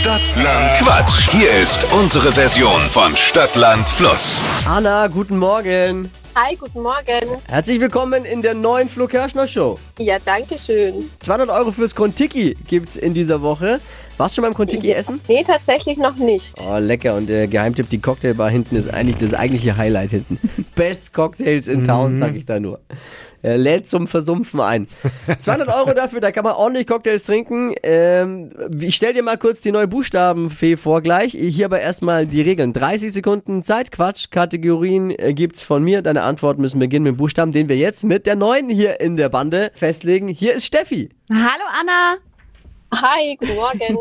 Stadtland Quatsch. Hier ist unsere Version von Stadtland Fluss. Anna, guten Morgen. Hi, guten Morgen. Herzlich willkommen in der neuen Flo Kerschner Show. Ja, danke schön. 200 Euro fürs Kontiki gibt's in dieser Woche. Warst du schon beim Kontiki essen? Nee, tatsächlich noch nicht. Oh, lecker. Und der Geheimtipp, die Cocktailbar hinten ist eigentlich das eigentliche Highlight hinten. Best Cocktails in Town, sag ich da nur. Er lädt zum Versumpfen ein. 200 Euro dafür, da kann man ordentlich Cocktails trinken. Ähm, ich stell dir mal kurz die neue Buchstabenfee vor gleich. Hier aber erstmal die Regeln. 30 Sekunden Zeit, Quatsch, Kategorien äh, gibt's von mir. Deine Antworten müssen beginnen mit dem Buchstaben, den wir jetzt mit der neuen hier in der Bande festlegen. Hier ist Steffi. Hallo Anna, Hi, guten Morgen.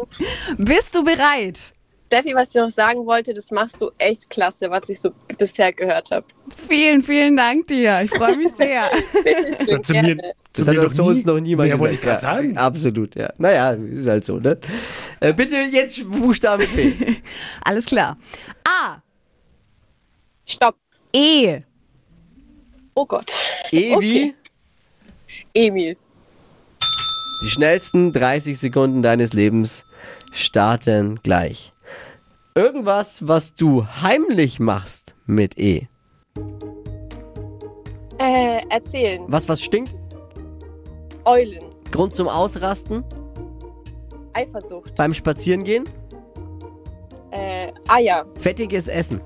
bist du bereit? Steffi, was ich noch sagen wollte, das machst du echt klasse, was ich so bisher gehört habe. Vielen, vielen Dank dir. Ich freue mich sehr. Schön, hat zu mir-. Das Zu hat mir doch zu uns noch niemand Ja, gesagt. wollte ich gerade Ja, sagen. Absolut, ja. Naja, ist halt so, ne? Äh, bitte jetzt Buchstabenfee. Alles klar. A, Stopp. E, Oh Gott. E wie? Okay. Emil. Die schnellsten 30 Sekunden deines Lebens starten gleich. Irgendwas, was du heimlich machst mit E. Äh, erzählen. Was, was stinkt? Eulen. Grund zum Ausrasten? Eifersucht. Beim Spazierengehen? Äh, Eier. Fettiges Essen?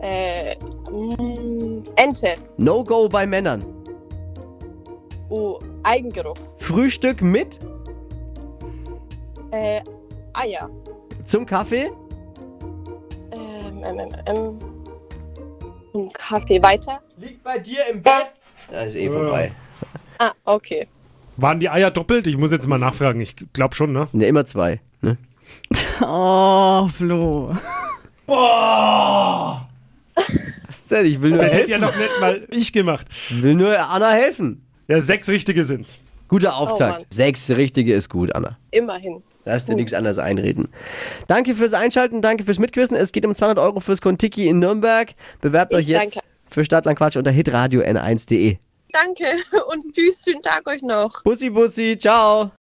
Äh, mm, Ente. No-Go bei Männern? Eigengeruch. Frühstück mit? Äh, Eier. Zum Kaffee? Ähm, ähm, ähm, ähm. Ein Kaffee weiter. Liegt bei dir im Bett? Da ist eh vorbei. Ah, okay. Waren die Eier doppelt? Ich muss jetzt mal nachfragen. Ich glaube schon, ne? Ne, immer zwei. Ne? oh, Flo. Was denn? Ich will nur Das hätte ja noch nicht mal ich gemacht. Ich will nur Anna helfen. Ja, sechs richtige sind's. Guter Auftakt. Mann. Sechs richtige ist gut, Anna. Immerhin. Lass dir nichts anderes einreden. Danke fürs Einschalten, danke fürs Mitquissen. Es geht um 200 Euro fürs Kontiki in Nürnberg. Bewerbt Ich euch jetzt danke. für Stadtland Quatsch unter hitradio n1.de. Danke und tschüss, schönen Tag euch noch. Bussi, Bussi, ciao.